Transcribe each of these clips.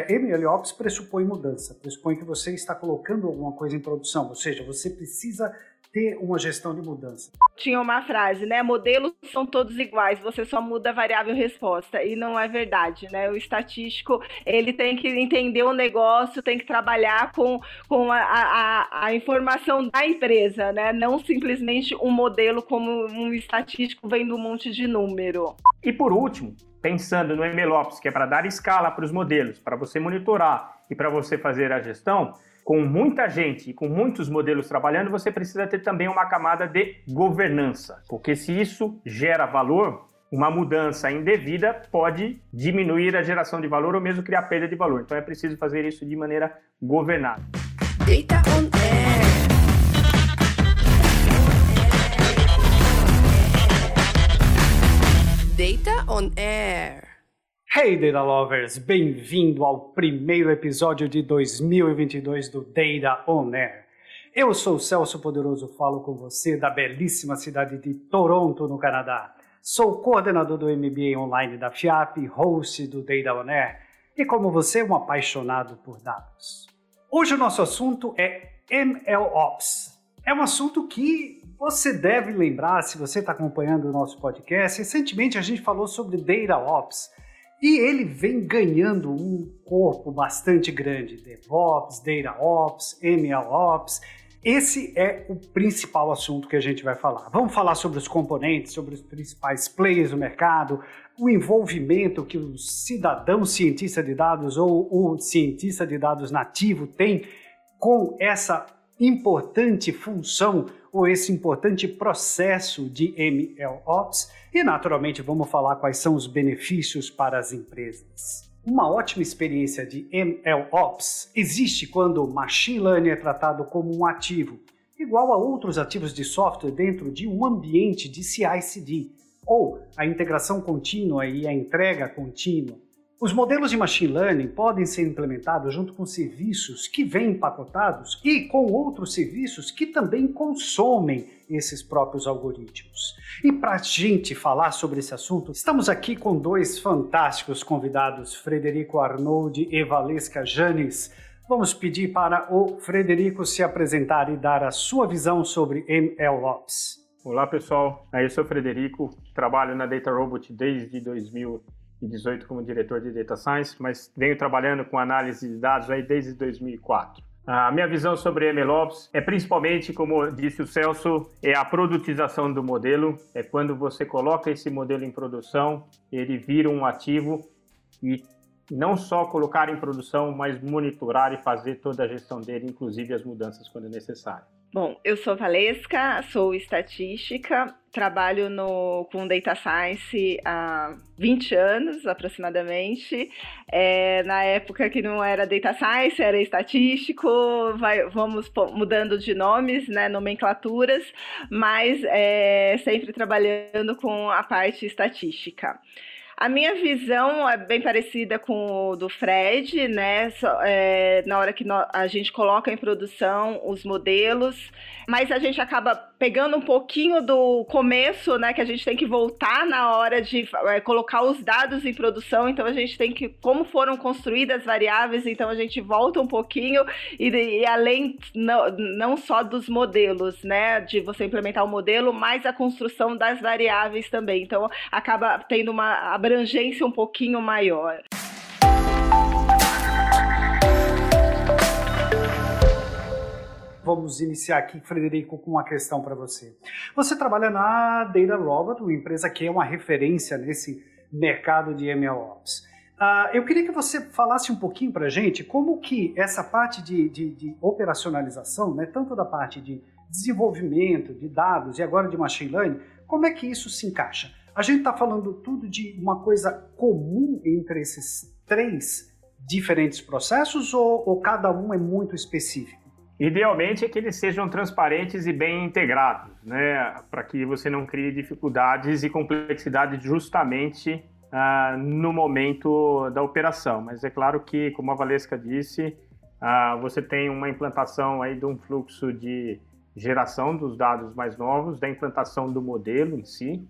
é, MLOps pressupõe mudança, pressupõe que você está colocando alguma coisa em produção, ou seja, você precisa ter uma gestão de mudança. Tinha uma frase, né? Modelos são todos iguais, você só muda a variável resposta. E não é verdade, né? O estatístico, ele tem que entender o negócio, tem que trabalhar com, com a, a, a informação da empresa, né? Não simplesmente um modelo como um estatístico vendo um monte de número. E por último, pensando no MLOps, que é para dar escala para os modelos, para você monitorar e para você fazer a gestão, com muita gente e com muitos modelos trabalhando, você precisa ter também uma camada de governança, porque se isso gera valor, uma mudança indevida pode diminuir a geração de valor ou mesmo criar perda de valor. Então é preciso fazer isso de maneira governada. Data on air. Data on air. Hey Data Lovers, bem-vindo ao primeiro episódio de 2022 do Data On Air. Eu sou o Celso Poderoso, falo com você da belíssima cidade de Toronto, no Canadá. Sou coordenador do MBA online da FIAP, host do Data On Air e, como você, um apaixonado por dados. Hoje o nosso assunto é MLOps. É um assunto que você deve lembrar se você está acompanhando o nosso podcast. Recentemente a gente falou sobre DataOps e ele vem ganhando um corpo bastante grande: DevOps, DataOps, MLOps. Esse é o principal assunto que a gente vai falar. Vamos falar sobre os componentes, sobre os principais players do mercado, o envolvimento que o cidadão cientista de dados ou o cientista de dados nativo tem com essa importante função ou esse importante processo de MLOps e, naturalmente, vamos falar quais são os benefícios para as empresas. Uma ótima experiência de MLOps existe quando Machine Learning é tratado como um ativo, igual a outros ativos de software dentro de um ambiente de CI/CD, ou a integração contínua e a entrega contínua. Os modelos de machine learning podem ser implementados junto com serviços que vêm empacotados e com outros serviços que também consomem esses próprios algoritmos. E para a gente falar sobre esse assunto, estamos aqui com dois fantásticos convidados, Frederico Arnold e Valesca Janes. Vamos pedir para o Frederico se apresentar e dar a sua visão sobre MLOps. Olá pessoal, eu sou o Frederico, trabalho na Data Robot desde 2000 2018 como diretor de Data Science, mas venho trabalhando com análise de dados aí desde 2004. A minha visão sobre MLOps é principalmente, como disse o Celso, é a produtização do modelo. É quando você coloca esse modelo em produção, ele vira um ativo e não só colocar em produção, mas monitorar e fazer toda a gestão dele, inclusive as mudanças quando necessário. Bom, eu sou Valesca, sou estatística, trabalho no, com Data Science há 20 anos aproximadamente. É, na época que não era Data Science, era estatístico, vai, vamos mudando de nomes, né, nomenclaturas, mas é, sempre trabalhando com a parte estatística. A minha visão é bem parecida com o do Fred, né? É, na hora que a gente coloca em produção os modelos, mas a gente acaba pegando um pouquinho do começo, né? Que a gente tem que voltar na hora de é, colocar os dados em produção. Então a gente tem que, como foram construídas as variáveis, então a gente volta um pouquinho e, e além não, não só dos modelos, né? De você implementar o modelo, mas a construção das variáveis também. Então acaba tendo uma abrangência um pouquinho maior. vamos iniciar aqui, Frederico, com uma questão para você. Você trabalha na Data Robot, uma empresa que é uma referência nesse mercado de MLOps. Uh, eu queria que você falasse um pouquinho para a gente como que essa parte de, de, de, operacionalização, né, tanto da parte de desenvolvimento de dados e agora de machine learning, como é que isso se encaixa? A gente está falando tudo de uma coisa comum entre esses três diferentes processos ou, ou cada um é muito específico? Idealmente é que eles sejam transparentes e bem integrados, né, para que você não crie dificuldades e complexidade justamente uh, no momento da operação. Mas é claro que, como a Valesca disse, uh, você tem uma implantação aí de um fluxo de geração dos dados mais novos, da implantação do modelo em si,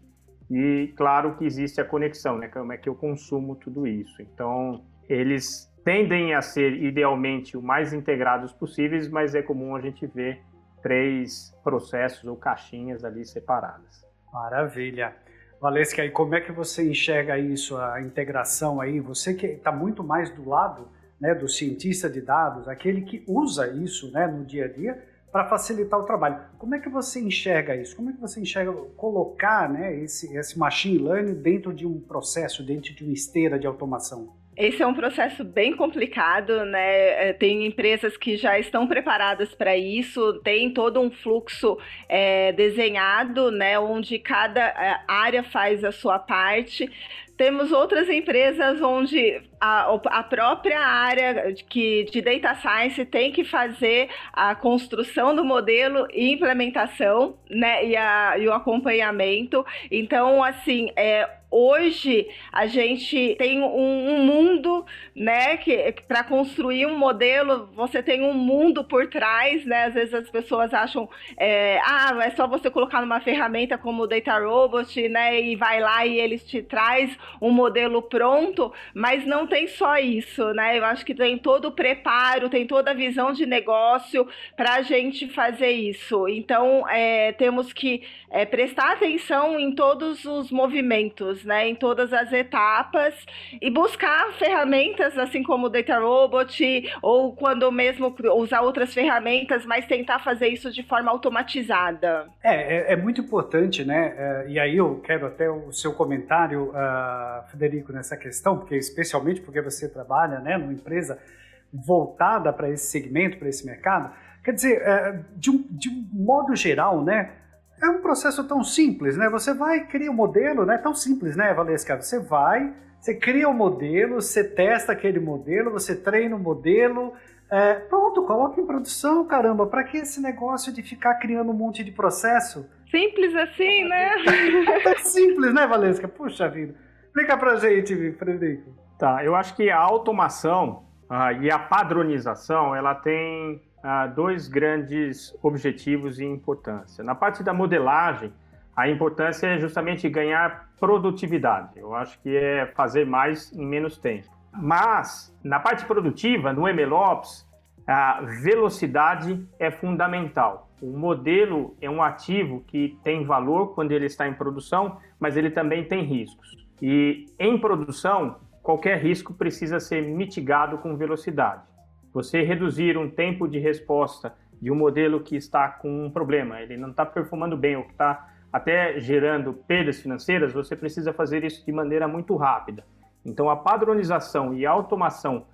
e claro que existe a conexão, né, como é que eu consumo tudo isso. Então, eles tendem a ser idealmente o mais integrados possíveis, mas é comum a gente ver três processos ou caixinhas ali separadas. Maravilha. Valesca, e como é que você enxerga isso, a integração aí? Você que está muito mais do lado né, do cientista de dados, aquele que usa isso né, no dia a dia para facilitar o trabalho. Como é que você enxerga isso? Como é que você enxerga colocar né, esse, esse machine learning dentro de um processo, dentro de uma esteira de automação? Esse é um processo bem complicado, né? É, tem empresas que já estão preparadas para isso, tem todo um fluxo é, desenhado, né? Onde cada é, área faz a sua parte. Temos outras empresas onde a, a, própria área que, de data science tem que fazer a construção do modelo e implementação, né, e, a, e o acompanhamento. Então, assim, é, hoje a gente tem um, um mundo, né, que para construir um modelo você tem um mundo por trás, né? Às vezes as pessoas acham, é, ah, é só você colocar numa ferramenta como o Data Robot, né, e vai lá e eles te traz um modelo pronto, mas não tem só isso, né? Eu acho que tem todo o preparo, tem toda a visão de negócio para a gente fazer isso. Então, é, temos que é, prestar atenção em todos os movimentos, né? Em todas as etapas e buscar ferramentas, assim como o Data Robot, ou quando mesmo usar outras ferramentas, mas tentar fazer isso de forma automatizada. É, é, é muito importante, né? É, e aí eu quero até o seu comentário, uh, Federico, nessa questão, porque especialmente porque você trabalha, né, numa empresa voltada para esse segmento, para esse mercado. Quer dizer, é, de, um, de um modo geral, né? É um processo tão simples, né? Você vai, cria um modelo, né? Tão simples, né, Valesca? Você vai, você cria o um modelo, você testa aquele modelo, você treina o um modelo, é, pronto, coloca em produção, caramba. Para que esse negócio de ficar criando um monte de processo? Simples assim, né? é simples, né, Valesca? Puxa vida. Explica pra gente, Frederico. Tá, eu acho que a automação ah, e a padronização, ela tem dois grandes objetivos e importância. Na parte da modelagem, a importância é justamente ganhar produtividade. Eu acho que é fazer mais em menos tempo. Mas, na parte produtiva, no MLOps, a velocidade é fundamental. O modelo é um ativo que tem valor quando ele está em produção, mas ele também tem riscos. E em produção, qualquer risco precisa ser mitigado com velocidade. Você reduzir um tempo de resposta de um modelo que está com um problema, ele não está performando bem ou que está até gerando perdas financeiras, você precisa fazer isso de maneira muito rápida. Então, a padronização e a automação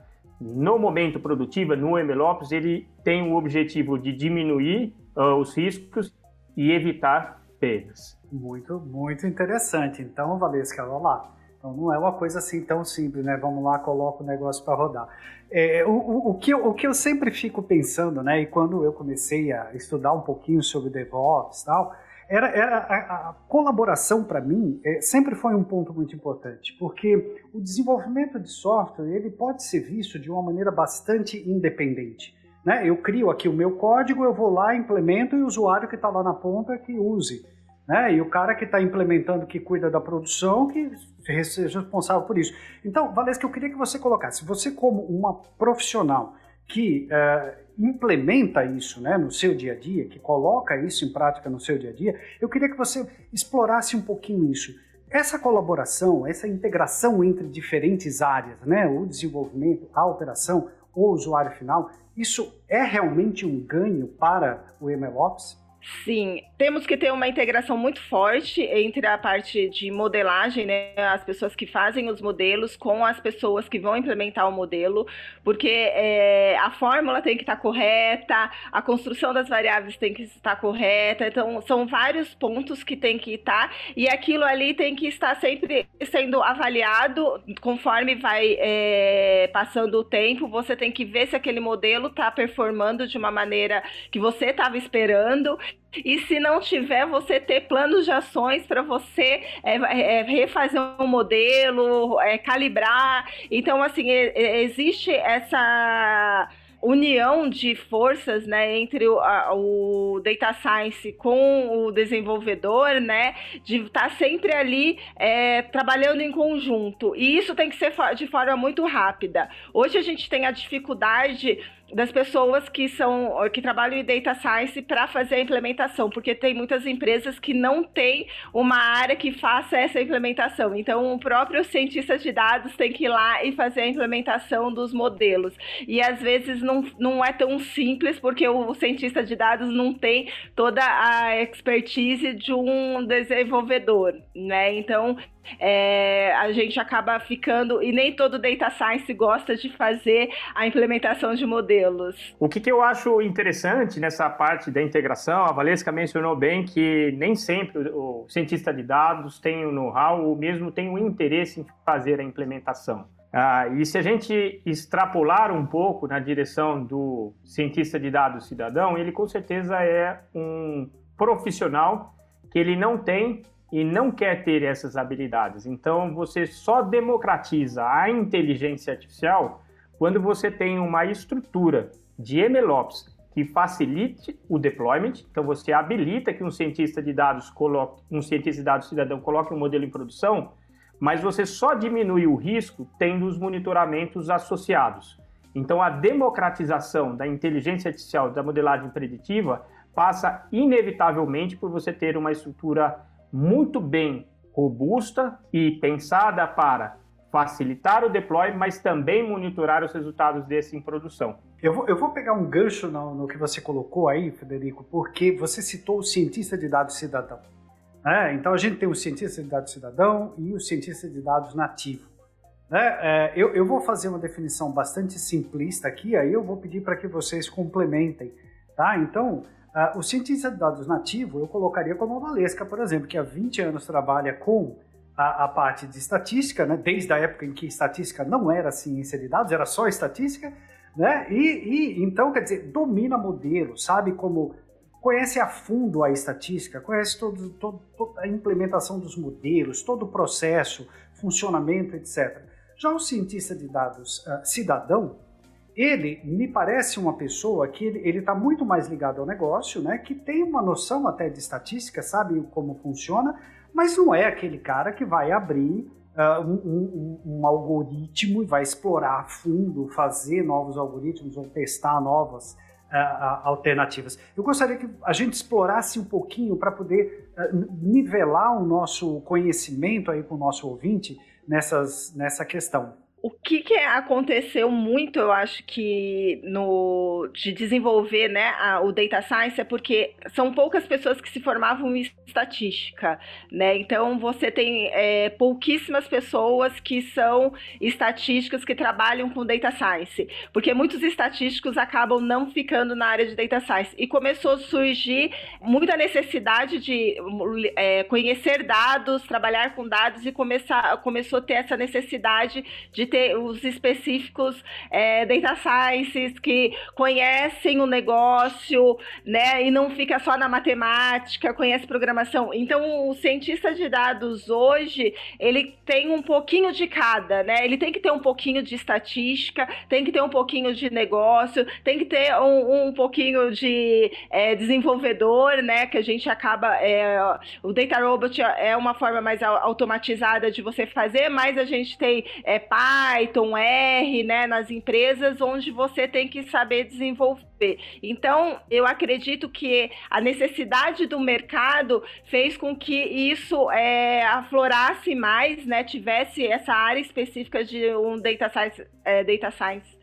no momento produtivo, no MLOps, ele tem o objetivo de diminuir uh, os riscos e evitar perdas. Muito, muito interessante. Então, Valesca, vamos lá. Então não é uma coisa assim tão simples, né? Vamos lá, coloca o negócio para rodar. É, o, o, que eu, o que eu sempre fico pensando, né? E quando eu comecei a estudar um pouquinho sobre DevOps e tal, era, era a, a colaboração para mim é, sempre foi um ponto muito importante, porque o desenvolvimento de software ele pode ser visto de uma maneira bastante independente. Né? Eu crio aqui o meu código, eu vou lá, implemento e o usuário que está lá na ponta que use. Né? E o cara que está implementando, que cuida da produção, que responsável por isso. Então, Valesca, eu queria que você colocasse, você como uma profissional que uh, implementa isso né, no seu dia a dia, que coloca isso em prática no seu dia a dia, eu queria que você explorasse um pouquinho isso. Essa colaboração, essa integração entre diferentes áreas, né, o desenvolvimento, a operação, o usuário final, isso é realmente um ganho para o MLOps? Sim, temos que ter uma integração muito forte entre a parte de modelagem, né, as pessoas que fazem os modelos com as pessoas que vão implementar o modelo, porque é, a fórmula tem que estar correta, a construção das variáveis tem que estar correta, então são vários pontos que tem que estar e aquilo ali tem que estar sempre sendo avaliado conforme vai é, passando o tempo. Você tem que ver se aquele modelo está performando de uma maneira que você estava esperando e se não tiver, você ter planos de ações para você é, é, refazer um modelo, é, calibrar. Então, assim, existe essa união de forças, né, entre o, a, o data science com o desenvolvedor, né, de estar tá sempre ali é, trabalhando em conjunto. E isso tem que ser de forma muito rápida. Hoje a gente tem a dificuldade das pessoas que são que trabalham em data science para fazer a implementação, porque tem muitas empresas que não têm uma área que faça essa implementação. Então, o próprio cientista de dados tem que ir lá e fazer a implementação dos modelos. E às vezes não, não é tão simples, porque o cientista de dados não tem toda a expertise de um desenvolvedor, né? Então, é, a gente acaba ficando, e nem todo data science gosta de fazer a implementação de modelos. O que, que eu acho interessante nessa parte da integração, a Valesca mencionou bem que nem sempre o cientista de dados tem o know-how ou mesmo tem o interesse em fazer a implementação. Ah, e se a gente extrapolar um pouco na direção do cientista de dados cidadão, ele com certeza é um profissional que ele não tem e não quer ter essas habilidades. Então, você só democratiza a inteligência artificial quando você tem uma estrutura de MLOps que facilite o deployment. Então, você habilita que um cientista de dados coloque, um cientista de dados cidadão coloque um modelo em produção, mas você só diminui o risco tendo os monitoramentos associados. Então, a democratização da inteligência artificial, da modelagem preditiva, passa inevitavelmente por você ter uma estrutura muito bem robusta e pensada para facilitar o deploy, mas também monitorar os resultados desse em produção. Eu vou, eu vou pegar um gancho no, no, que você colocou aí, Federico, porque você citou o cientista de dados cidadão. É, então a gente tem o cientista de dados cidadão e o cientista de dados nativo. Né? É, eu, eu, vou fazer uma definição bastante simplista aqui, aí eu vou pedir para que vocês complementem. Tá? Então, Uh, o cientista de dados nativo eu colocaria como a Valesca, por exemplo, que há 20 anos trabalha com a, a, parte de estatística, né? desde a época em que estatística não era ciência de dados, era só estatística, né? e, e então, quer dizer, domina modelo, sabe como conhece a fundo a estatística, conhece todo, todo, toda a implementação dos modelos, todo o processo, funcionamento, etc. Já o cientista de dados uh, cidadão, ele me parece uma pessoa que ele está muito mais ligado ao negócio, né? Que tem uma noção até de estatística, sabe como funciona, mas não é aquele cara que vai abrir uh, um, um, um, algoritmo e vai explorar a fundo, fazer novos algoritmos ou testar novas uh, alternativas. Eu gostaria que a gente explorasse um pouquinho para poder uh, nivelar o nosso conhecimento aí com o nosso ouvinte nessas, nessa questão o que, que, aconteceu muito, eu acho que no de desenvolver né, a, o data science é porque são poucas pessoas que se formavam em estatística, né? Então você tem é, pouquíssimas pessoas que são estatísticas que trabalham com data science, porque muitos estatísticos acabam não ficando na área de data science e começou a surgir muita necessidade de é, conhecer dados, trabalhar com dados e começar começou a ter essa necessidade de ter os específicos é, data sciences que conhecem o negócio, né, e não fica só na matemática, conhece programação. Então, o cientista de dados hoje, ele tem um pouquinho de cada, né? Ele tem que ter um pouquinho de estatística, tem que ter um pouquinho de negócio, tem que ter um, um pouquinho de é, desenvolvedor, né? Que a gente acaba. É, o Data Robot é uma forma mais automatizada de você fazer, mas a gente tem é, Python, R, né, nas empresas, onde você tem que saber desenvolver. Então, eu acredito que a necessidade do mercado fez com que isso é, aflorasse mais, né, tivesse essa área específica de um data science, é, data science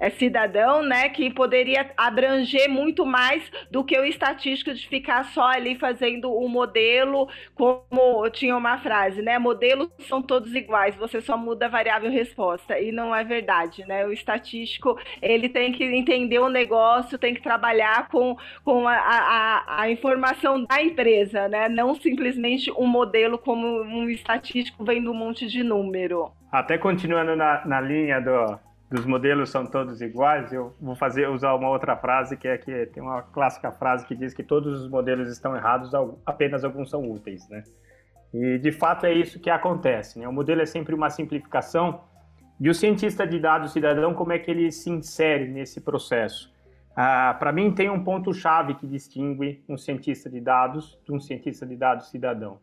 é, cidadão, né, que poderia abranger muito mais do que o estatístico de ficar só ali fazendo o um modelo, como tinha uma frase, né, modelos são todos iguais, você só muda a variável resposta, e não é verdade, né, o estatístico, ele tem que entender o negócio, tem que trabalhar com, com a, a, a informação da empresa, né, não simplesmente um modelo como um estatístico vendo um monte de número. Até continuando na, na linha do, dos modelos são todos iguais, eu vou fazer usar uma outra frase que é que tem uma clássica frase que diz que todos os modelos estão errados, apenas alguns são úteis, né? E de fato é isso que acontece, né? O modelo é sempre uma simplificação E o cientista de dados cidadão, como é que ele se insere nesse processo? Ah, Para mim, tem um ponto-chave que distingue um cientista de dados de um cientista de dados cidadão.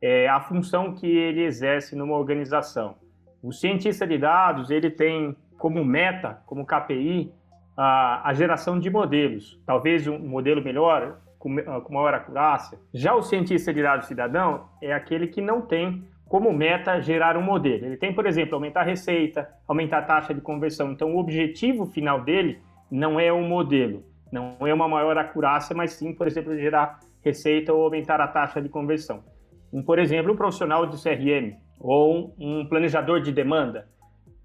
É a função que ele exerce numa organização. O cientista de dados, ele tem como meta, como KPI, a, a geração de modelos. Talvez um modelo melhor, com, com maior acurácia. Já o cientista de dados cidadão é aquele que não tem como meta gerar um modelo. Ele tem, por exemplo, aumentar a receita, aumentar a taxa de conversão. Então, o objetivo final dele não é um modelo, não é uma maior acurácia, mas sim, por exemplo, gerar receita ou aumentar a taxa de conversão. Um, por exemplo, um profissional de CRM ou um planejador de demanda.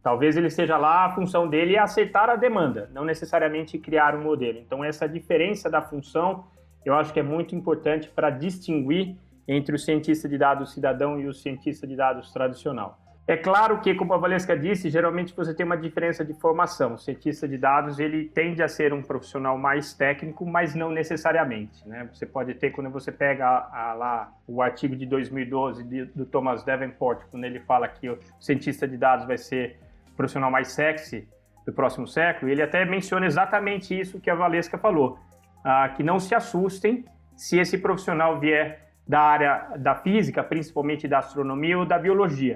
Talvez ele seja lá, a função dele é acertar a demanda, não necessariamente criar um modelo. Então, essa diferença da função eu acho que é muito importante para distinguir entre o cientista de dados cidadão e o cientista de dados tradicional. É claro que, como a Valesca disse, geralmente você tem uma diferença de formação. O cientista de dados ele tende a ser um profissional mais técnico, mas não necessariamente. Né? Você pode ter, quando você pega a, a, lá o artigo de 2012 de, do Thomas Davenport, quando ele fala que o cientista de dados vai ser profissional mais sexy do próximo século, ele até menciona exatamente isso que a Valesca falou, ah, que não se assustem se esse profissional vier da área da física, principalmente da astronomia ou da biologia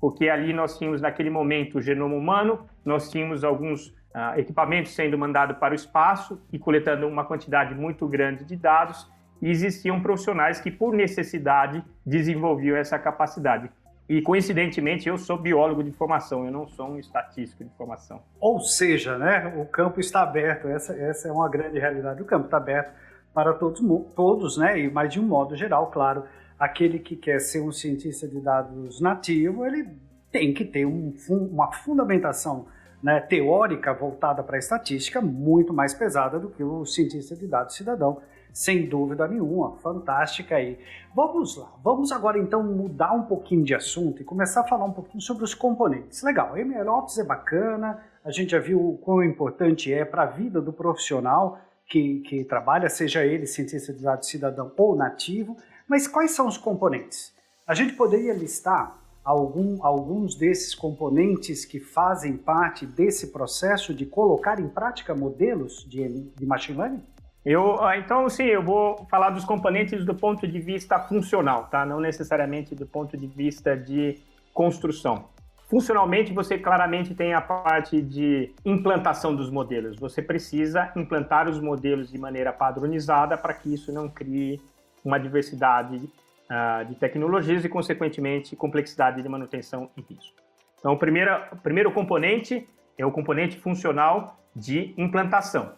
porque ali nós tínhamos naquele momento o genoma humano, nós tínhamos alguns uh, equipamentos sendo mandados para o espaço e coletando uma quantidade muito grande de dados, e existiam profissionais que, por necessidade, desenvolviam essa capacidade. E, coincidentemente, eu sou biólogo de formação, eu não sou um estatístico de formação. Ou seja, né, o campo está aberto, essa, essa é uma grande realidade, o campo está aberto para todos, todos né, e mais de um modo geral, claro, aquele que quer ser um cientista de dados nativo, ele tem que ter um, uma fundamentação né, teórica voltada para a estatística muito mais pesada do que o cientista de dados cidadão, sem dúvida nenhuma, fantástica aí. Vamos lá, vamos agora então mudar um pouquinho de assunto e começar a falar um pouquinho sobre os componentes. Legal, MLOps é bacana, a gente já viu o quão importante é para a vida do profissional que, que trabalha, seja ele cientista de dados cidadão ou nativo, mas quais são os componentes? A gente poderia listar algum, alguns desses componentes que fazem parte desse processo de colocar em prática modelos de, de machine learning? Eu, ah, então, sim, eu vou falar dos componentes do ponto de vista funcional, tá? Não necessariamente do ponto de vista de construção. Funcionalmente, você claramente tem a parte de implantação dos modelos. Você precisa implantar os modelos de maneira padronizada para que isso não crie uma diversidade uh, de tecnologias e, consequentemente, complexidade de manutenção e risco. Então, o primeiro, o primeiro componente é o componente funcional de implantação.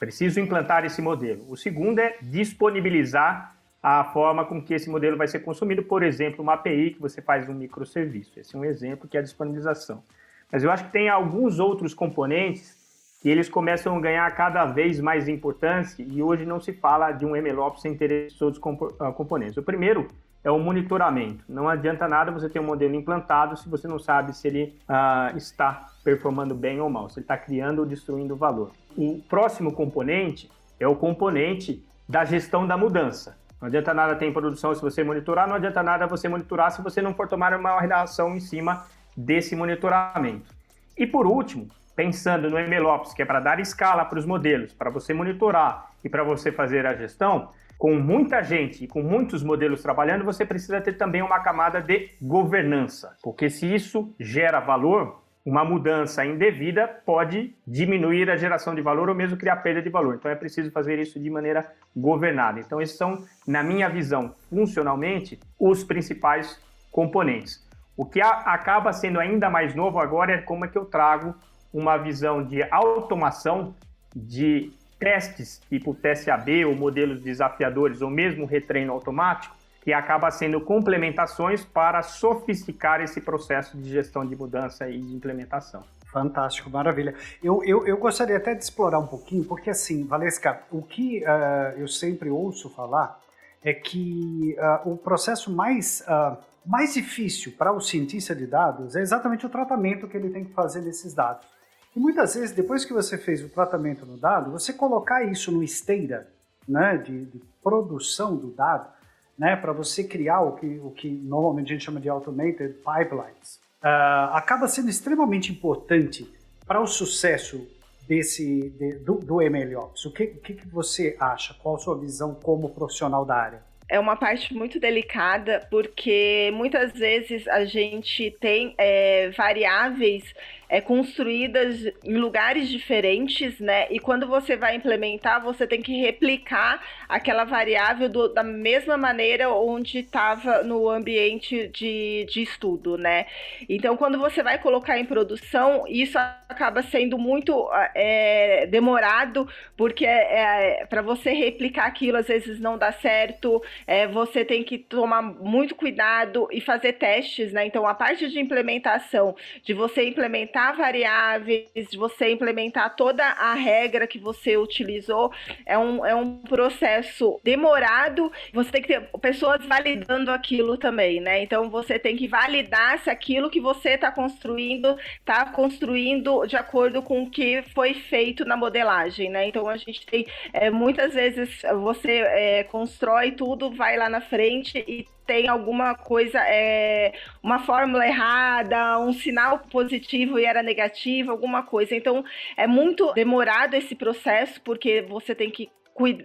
Preciso implantar esse modelo. O segundo é disponibilizar a forma com que esse modelo vai ser consumido, por exemplo, uma API que você faz um microserviço. Esse é um exemplo que é a disponibilização. Mas eu acho que tem alguns outros componentes que eles começam a ganhar cada vez mais importância e hoje não se fala de um MLOps sem ter esses outros ah, componentes. O primeiro é o monitoramento. Não adianta nada você ter um modelo implantado se você não sabe se ele uh, está performando bem ou mal, se ele está criando ou destruindo valor. O próximo componente é o componente da gestão da mudança. Não adianta nada ter em produção se você monitorar, não adianta nada você monitorar se você não for tomar uma reação em cima desse monitoramento. E por último, pensando no MLOps, que é para dar escala para os modelos, para você monitorar e para você fazer a gestão, com muita gente e com muitos modelos trabalhando, você precisa ter também uma camada de governança, porque se isso gera valor, uma mudança indevida pode diminuir a geração de valor ou mesmo criar perda de valor. Então é preciso fazer isso de maneira governada. Então esses são, na minha visão, funcionalmente, os principais componentes. O que acaba sendo ainda mais novo agora é como é que eu trago uma visão de automação de testes tipo TSAB ou modelos desafiadores ou mesmo retreino automático, que acaba sendo complementações para sofisticar esse processo de gestão de mudança e de implementação. Fantástico, maravilha. Eu, eu, eu gostaria até de explorar um pouquinho, porque assim, Valesca, o que uh, eu sempre ouço falar é que uh, o processo mais, uh, mais difícil para o cientista de dados é exatamente o tratamento que ele tem que fazer desses dados. E muitas vezes, depois que você fez o tratamento no dado, você colocar isso no esteira né, de, de produção do dado, né, para você criar o que, o que normalmente a gente chama de automated pipelines, uh, acaba sendo extremamente importante para o sucesso desse de, do, do MLOps. O que, que, que você acha? Qual a sua visão como profissional da área? é uma parte muito delicada, porque muitas vezes a gente tem é, variáveis é, construídas em lugares diferentes, né? E quando você vai implementar, você tem que replicar aquela variável do, da mesma maneira onde estava no ambiente de, de estudo, né? Então, quando você vai colocar em produção, isso acaba sendo muito é, demorado, porque é, é para você replicar aquilo, às vezes não dá certo, é, você tem que tomar muito cuidado e fazer testes, né? Então, a parte de implementação, de você implementar implementar variáveis, você implementar toda a regra que você utilizou, é um, é um processo demorado. Você tem que ter pessoas validando aquilo também, né? Então você tem que validar se aquilo que você está construindo está construindo de acordo com o que foi feito na modelagem, né? Então a gente tem é, muitas vezes você é, constrói tudo, vai lá na frente e tem alguma coisa, é, uma fórmula errada, um sinal positivo e era negativo, alguma coisa. Então é muito demorado esse processo, porque você tem que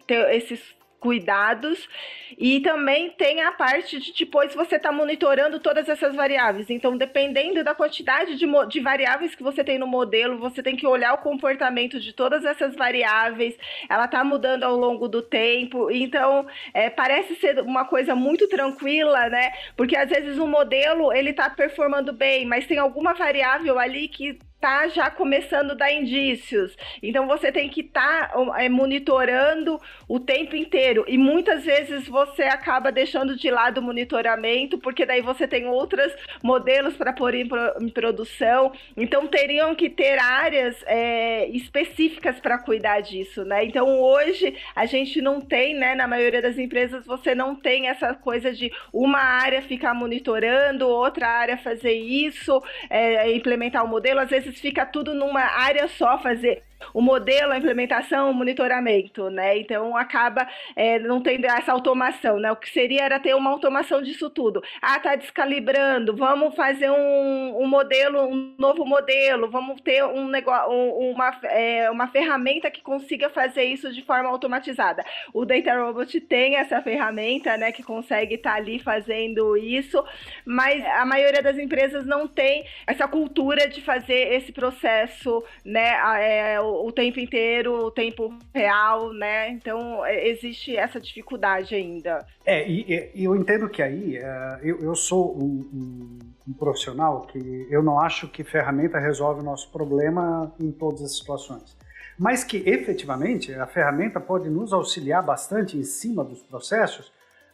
ter esses cuidados. E também tem a parte de depois você está monitorando todas essas variáveis. Então, dependendo da quantidade de, de variáveis que você tem no modelo, você tem que olhar o comportamento de todas essas variáveis. Ela está mudando ao longo do tempo. Então, é, parece ser uma coisa muito tranquila, né? Porque às vezes o modelo ele está performando bem, mas tem alguma variável ali que tá já começando a dar indícios. Então você tem que estar tá, é, monitorando o tempo inteiro. E muitas vezes você acaba deixando de lado o monitoramento, porque daí você tem outros modelos para pôr em, em, produção. Então teriam que ter áreas é, específicas para cuidar disso, né? Então hoje a gente não tem, né? Na maioria das empresas você não tem essa coisa de uma área ficar monitorando, outra área fazer isso, é, implementar o modelo. Às vezes fica tudo numa área só fazer o modelo, a implementação, o monitoramento, né? Então acaba é, não tendo essa automação, né? O que seria era ter uma automação disso tudo. Ah, tá descalibrando, vamos fazer um, um modelo, um novo modelo, vamos ter um negócio, um, uma, é, uma ferramenta que consiga fazer isso de forma automatizada. O Data Robot tem essa ferramenta, né? Que consegue estar tá ali fazendo isso, mas a maioria das empresas não tem essa cultura de fazer esse processo, né? É, o, tempo inteiro, o tempo real, né? Então é, existe essa dificuldade ainda. É, e, e eu entendo que aí uh, eu, eu, sou um, um, um, profissional que eu não acho que ferramenta resolve o nosso problema em todas as situações. Mas que efetivamente a ferramenta pode nos auxiliar bastante em cima dos processos,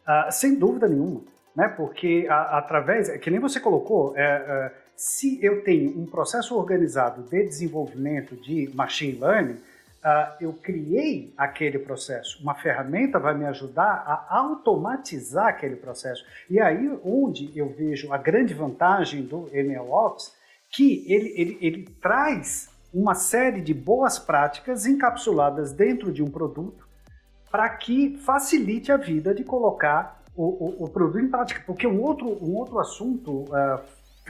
uh, sem dúvida nenhuma. Né? Porque a, através, que nem você colocou, é, é se eu tenho um processo organizado de desenvolvimento de machine learning, uh, eu criei aquele processo. Uma ferramenta vai me ajudar a automatizar aquele processo. E aí onde eu vejo a grande vantagem do MLOps, que ele, ele, ele traz uma série de boas práticas encapsuladas dentro de um produto para que facilite a vida de colocar o, o, o, produto em prática. Porque um outro, um outro assunto uh,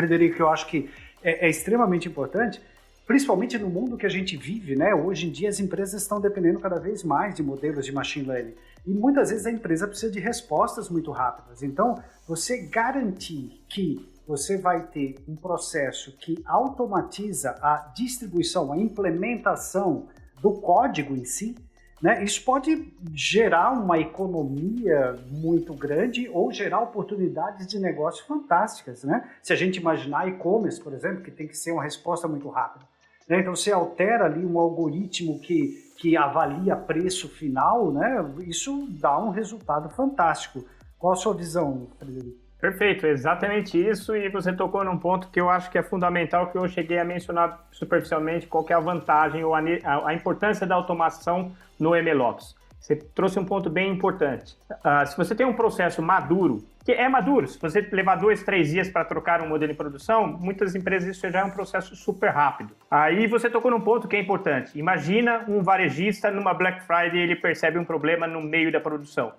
Frederico, que eu acho que é, é, extremamente importante, principalmente no mundo que a gente vive, né? Hoje em dia as empresas estão dependendo cada vez mais de modelos de machine learning. E muitas vezes a empresa precisa de respostas muito rápidas. Então, você garantir que você vai ter um processo que automatiza a distribuição, a implementação do código em si, né? Isso pode gerar uma economia muito grande ou gerar oportunidades de negócio fantásticas. Né? Se a gente imaginar e-commerce, por exemplo, que tem que ser uma resposta muito rápida. Né? Então, você altera ali um algoritmo que, que avalia preço final, né? isso dá um resultado fantástico. Qual a sua visão, Frederico? Perfeito, exatamente isso. E você tocou num ponto que eu acho que é fundamental, que eu cheguei a mencionar superficialmente, qual é a vantagem ou a, a importância da automação no MLOps. Você trouxe um ponto bem importante. Uh, se você tem um processo maduro, que é maduro, se você levar dois, três dias para trocar um modelo em produção, muitas empresas isso já é um processo super rápido. Aí você tocou num ponto que é importante. Imagina um varejista numa Black Friday ele percebe um problema no meio da produção.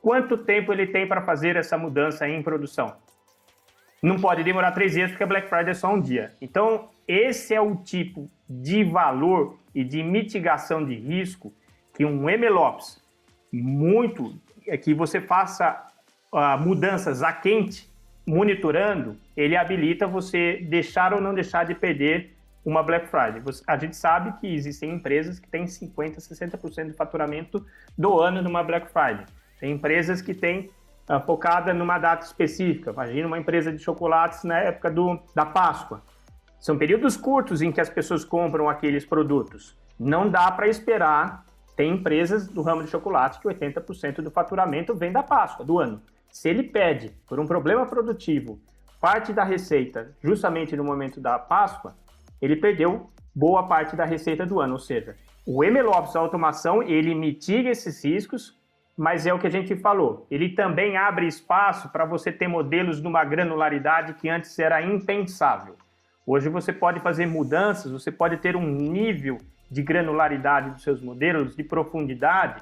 Quanto tempo ele tem para fazer essa mudança em produção? não pode demorar três dias porque a Black Friday é só um dia. Então, esse é o tipo de valor e de mitigação de risco que um MLOps muito é que você faça uh, mudanças a quente, monitorando, ele habilita você deixar ou não deixar de perder uma Black Friday. A gente sabe que existem empresas que têm 50%, 60% de faturamento do ano numa Black Friday. Tem empresas que têm uh, focada numa data específica. Imagina uma empresa de chocolates na época do, da Páscoa. São períodos curtos em que as pessoas compram aqueles produtos. Não dá para esperar. Tem empresas do ramo de chocolate que 80% do faturamento vem da Páscoa, do ano. Se ele pede, por um problema produtivo, parte da receita justamente no momento da Páscoa, ele perdeu boa parte da receita do ano. Ou seja, o MLOps, a automação, ele mitiga esses riscos, mas é o que a gente falou. Ele também abre espaço para você ter modelos numa granularidade que antes era impensável. Hoje você pode fazer mudanças, você pode ter um nível de granularidade dos seus modelos, de profundidade,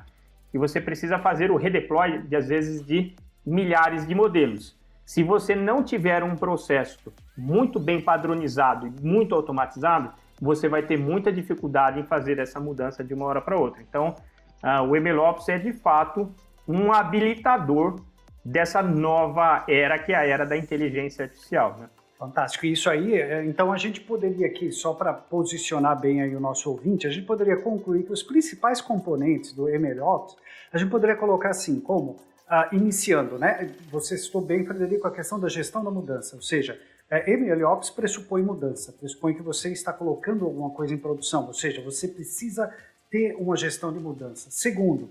e você precisa fazer o redeploy, de, às vezes, de milhares de modelos. Se você não tiver um processo muito bem padronizado e muito automatizado, você vai ter muita dificuldade em fazer essa mudança de uma hora para outra. Então, uh, o MLOps é de fato um habilitador dessa nova era que é a era da inteligência artificial. Né? Fantástico. Isso aí, é, então a gente poderia aqui, só para posicionar bem aí o nosso ouvinte, a gente poderia concluir que os principais componentes do MLOps, a gente poderia colocar assim, como ah, iniciando, né? Você citou bem, Frederico, a questão da gestão da mudança, ou seja, é, MLOps pressupõe mudança, pressupõe que você está colocando alguma coisa em produção, ou seja, você precisa ter uma gestão de mudança. Segundo,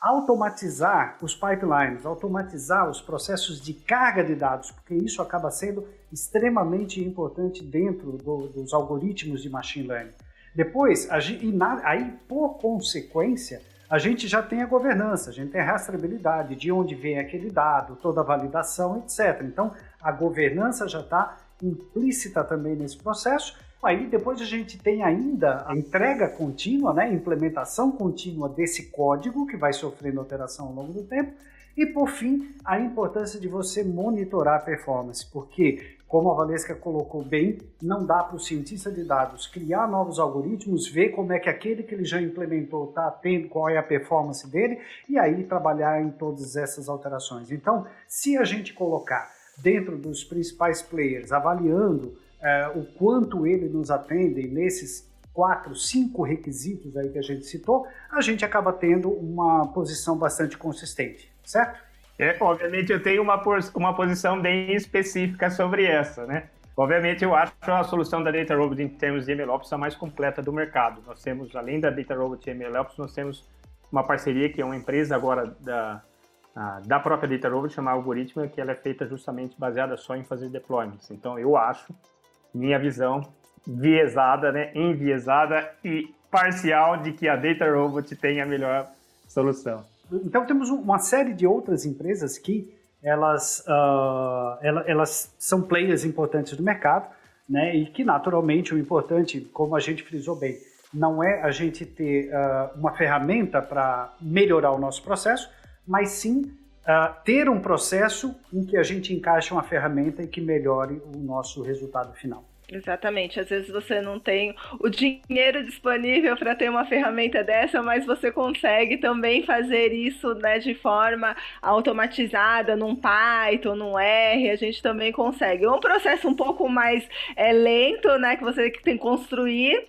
automatizar os pipelines, automatizar os processos de carga de dados, porque isso acaba sendo extremamente importante dentro do, dos algoritmos de machine learning. Depois, aí por consequência, a gente já tem a governança, a gente tem a rastreabilidade, de onde vem aquele dado, toda a validação, etc. Então, a governança já está implícita também nesse processo. Aí depois a gente tem ainda a entrega contínua, né, implementação contínua desse código que vai sofrendo alteração ao longo do tempo. E por fim, a importância de você monitorar a performance, porque como a Valesca colocou bem, não dá para o cientista de dados criar novos algoritmos, ver como é que aquele que ele já implementou está tendo, qual é a performance dele, e aí trabalhar em todas essas alterações. Então, se a gente colocar dentro dos principais players, avaliando é, o quanto ele nos atende nesses quatro, cinco requisitos aí que a gente citou, a gente acaba tendo uma posição bastante consistente, certo? É, obviamente eu tenho uma, uma posição bem específica sobre essa, né? Obviamente eu acho a solução da Data Robot em termos de MLOps a mais completa do mercado. Nós temos, além da Data Robot e MLOps, nós temos uma parceria que é uma empresa agora da, da própria Data Robot, chamada Algoritma, que ela é feita justamente baseada só em fazer deployments. Então eu acho, minha visão viesada, né, enviesada e parcial de que a Data Robot tem a melhor solução. Então temos uma série de outras empresas que elas, uh, elas são players importantes do mercado, né? E que naturalmente o importante, como a gente frisou bem, não é a gente ter uh, uma ferramenta para melhorar o nosso processo, mas sim uh, ter um processo em que a gente encaixe uma ferramenta e que melhore o nosso resultado final. Exatamente. Às vezes você não tem o dinheiro disponível para ter uma ferramenta dessa, mas você consegue também fazer isso né, de forma automatizada num Python, num R. A gente também consegue. É um processo um pouco mais é, lento, né? Que você tem que construir,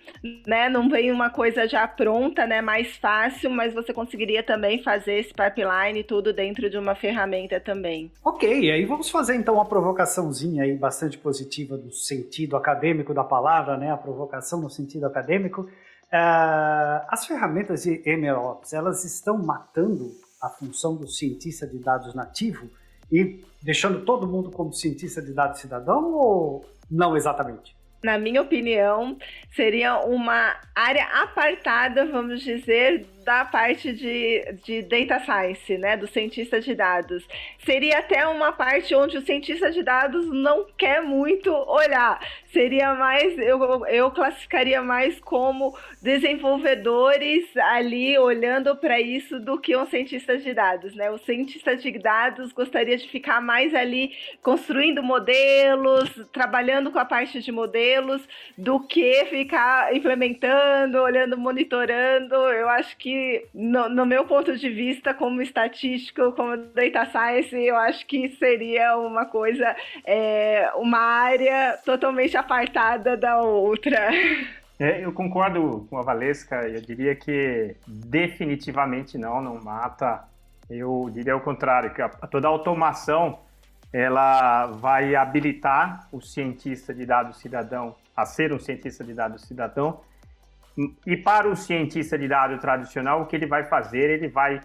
né? Não vem uma coisa já pronta, né? Mais fácil, mas você conseguiria também fazer esse pipeline tudo dentro de uma ferramenta também. Ok, aí vamos fazer então uma provocaçãozinha aí bastante positiva do sentido acadêmico acadêmico da palavra, né, a provocação no sentido acadêmico, uh, as ferramentas de MLOps, elas estão matando a função do cientista de dados nativo e deixando todo mundo como cientista de dados cidadão ou não exatamente? Na minha opinião, seria uma área apartada, vamos dizer, da parte de, de data science, né, do cientista de dados. Seria até uma parte onde o cientista de dados não quer muito olhar. Seria mais, eu, eu classificaria mais como desenvolvedores ali olhando para isso do que um cientista de dados, né? O cientista de dados gostaria de ficar mais ali construindo modelos, trabalhando com a parte de modelos, do que ficar implementando, olhando, monitorando. Eu acho que, no, no meu ponto de vista, como estatístico, como data science, eu acho que seria uma coisa, é, uma área totalmente apartada da outra. É, eu concordo com a Valesca, eu diria que definitivamente não, não mata. Eu diria o contrário, que a, toda a automação ela vai habilitar o cientista de dados cidadão a ser um cientista de dados cidadão. E para o cientista de dados tradicional, o que ele vai fazer? Ele vai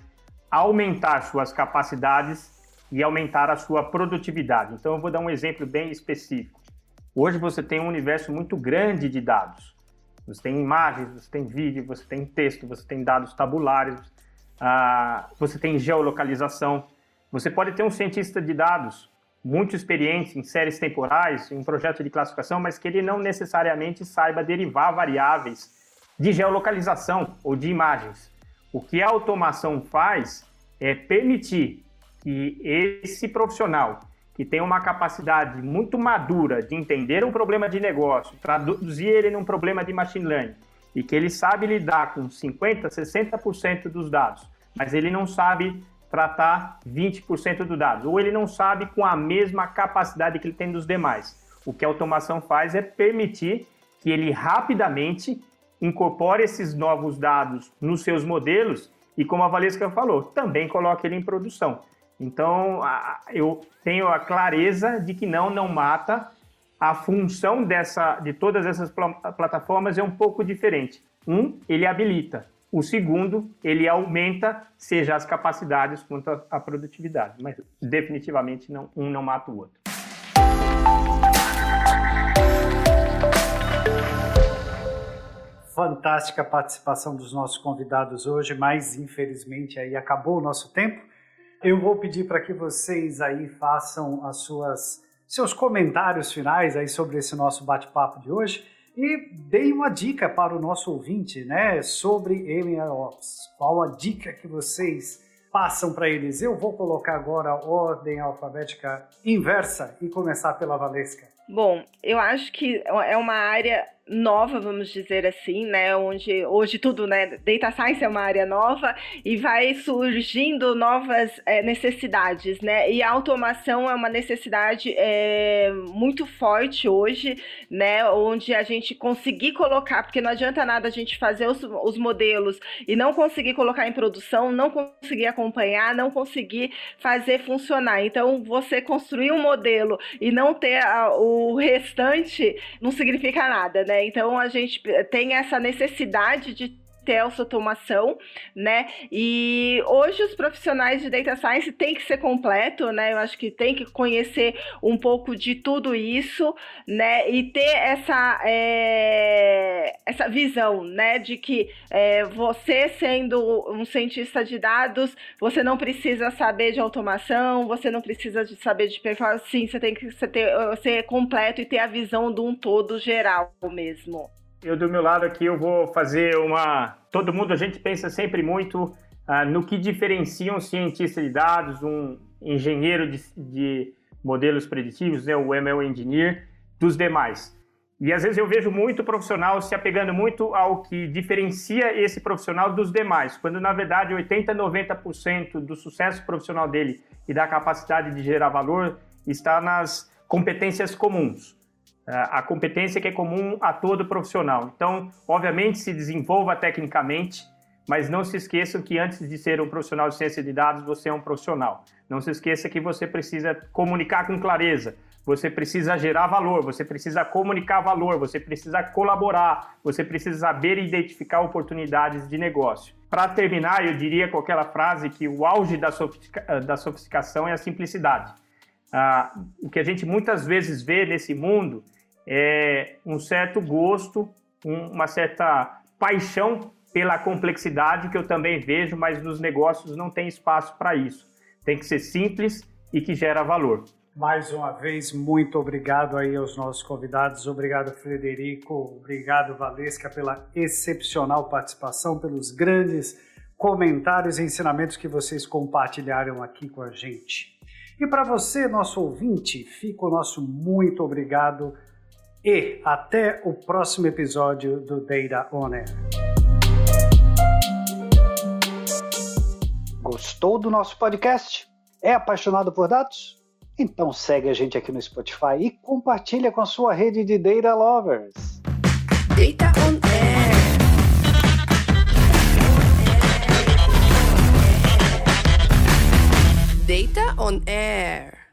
aumentar suas capacidades e aumentar a sua produtividade. Então, eu vou dar um exemplo bem específico. Hoje você tem um universo muito grande de dados. Você tem imagens, você tem vídeo, você tem texto, você tem dados tabulares, uh, você tem geolocalização. Você pode ter um cientista de dados muito experiente em séries temporais, em projeto de classificação, mas que ele não necessariamente saiba derivar variáveis de geolocalização ou de imagens. O que a automação faz é permitir que esse profissional que tem uma capacidade muito madura de entender um problema de negócio, traduzir ele num problema de machine learning, e que ele sabe lidar com 50%, 60% dos dados, mas ele não sabe tratar 20% do dado, ou ele não sabe com a mesma capacidade que ele tem dos demais. O que a automação faz é permitir que ele rapidamente incorpore esses novos dados nos seus modelos e, como a Valesca falou, também coloque ele em produção. Então, eu tenho a clareza de que não, não mata. A função dessa, de todas essas plataformas é um pouco diferente. Um, ele habilita. O segundo, ele aumenta, seja as capacidades quanto a, produtividade. Mas definitivamente não, um não mata o outro. Fantástica participação dos nossos convidados hoje, mas infelizmente aí acabou o nosso tempo. Eu vou pedir para que vocês aí façam as suas seus comentários finais aí sobre esse nosso bate-papo de hoje e deem uma dica para o nosso ouvinte, né, sobre MLOps. Qual a dica que vocês passam para eles? Eu vou colocar agora a ordem alfabética inversa e começar pela Valesca. Bom, eu acho que é uma área nova, vamos dizer assim, né? Onde hoje tudo, né? Data Science é uma área nova e vai surgindo novas é, necessidades, né? E a automação é uma necessidade é, muito forte hoje, né? Onde a gente conseguir colocar, porque não adianta nada a gente fazer os, os modelos e não conseguir colocar em produção, não conseguir acompanhar, não conseguir fazer funcionar. Então, você construir um modelo e não ter a, o restante não significa nada, né? Né? Então a gente tem essa necessidade de ter essa automação, né? E hoje os profissionais de data science têm que ser completo, né? Eu acho que tem que conhecer um pouco de tudo isso, né? E ter essa, é, essa visão, né? De que é, você sendo um cientista de dados, você não precisa saber de automação, você não precisa de saber de performance, sim, você tem que ser, ser completo e ter a visão de um todo geral mesmo. Eu, do meu lado aqui, eu vou fazer uma. Todo mundo, a gente pensa sempre muito uh, no que diferencia um cientista de dados, um engenheiro de, de modelos preditivos, né, o ML Engineer, dos demais. E às vezes eu vejo muito profissional se apegando muito ao que diferencia esse profissional dos demais, quando na verdade 80, 90% do sucesso profissional dele e da capacidade de gerar valor está nas competências comuns a competência que é comum a todo profissional. Então, obviamente, se desenvolva tecnicamente, mas não se esqueçam que antes de ser um profissional de ciência de dados, você é um profissional. Não se esqueça que você precisa comunicar com clareza, você precisa gerar valor, você precisa comunicar valor, você precisa colaborar, você precisa saber identificar oportunidades de negócio. Para terminar, eu diria com aquela frase que o auge da, sofistica da sofisticação é a simplicidade. Ah, o que a gente muitas vezes vê nesse mundo é um certo gosto, um, uma certa paixão pela complexidade que eu também vejo, mas nos negócios não tem espaço para isso. Tem que ser simples e que gera valor. Mais uma vez, muito obrigado aí aos nossos convidados. Obrigado, Frederico. Obrigado, Valesca, pela excepcional participação, pelos grandes comentários e ensinamentos que vocês compartilharam aqui com a gente. E para você, nosso ouvinte, fica o nosso muito obrigado e até o próximo episódio do Data Air. Gostou do nosso podcast? É apaixonado por dados? Então segue a gente aqui no Spotify e compartilha com a sua rede de Data Lovers. Data on Air. Data on Air.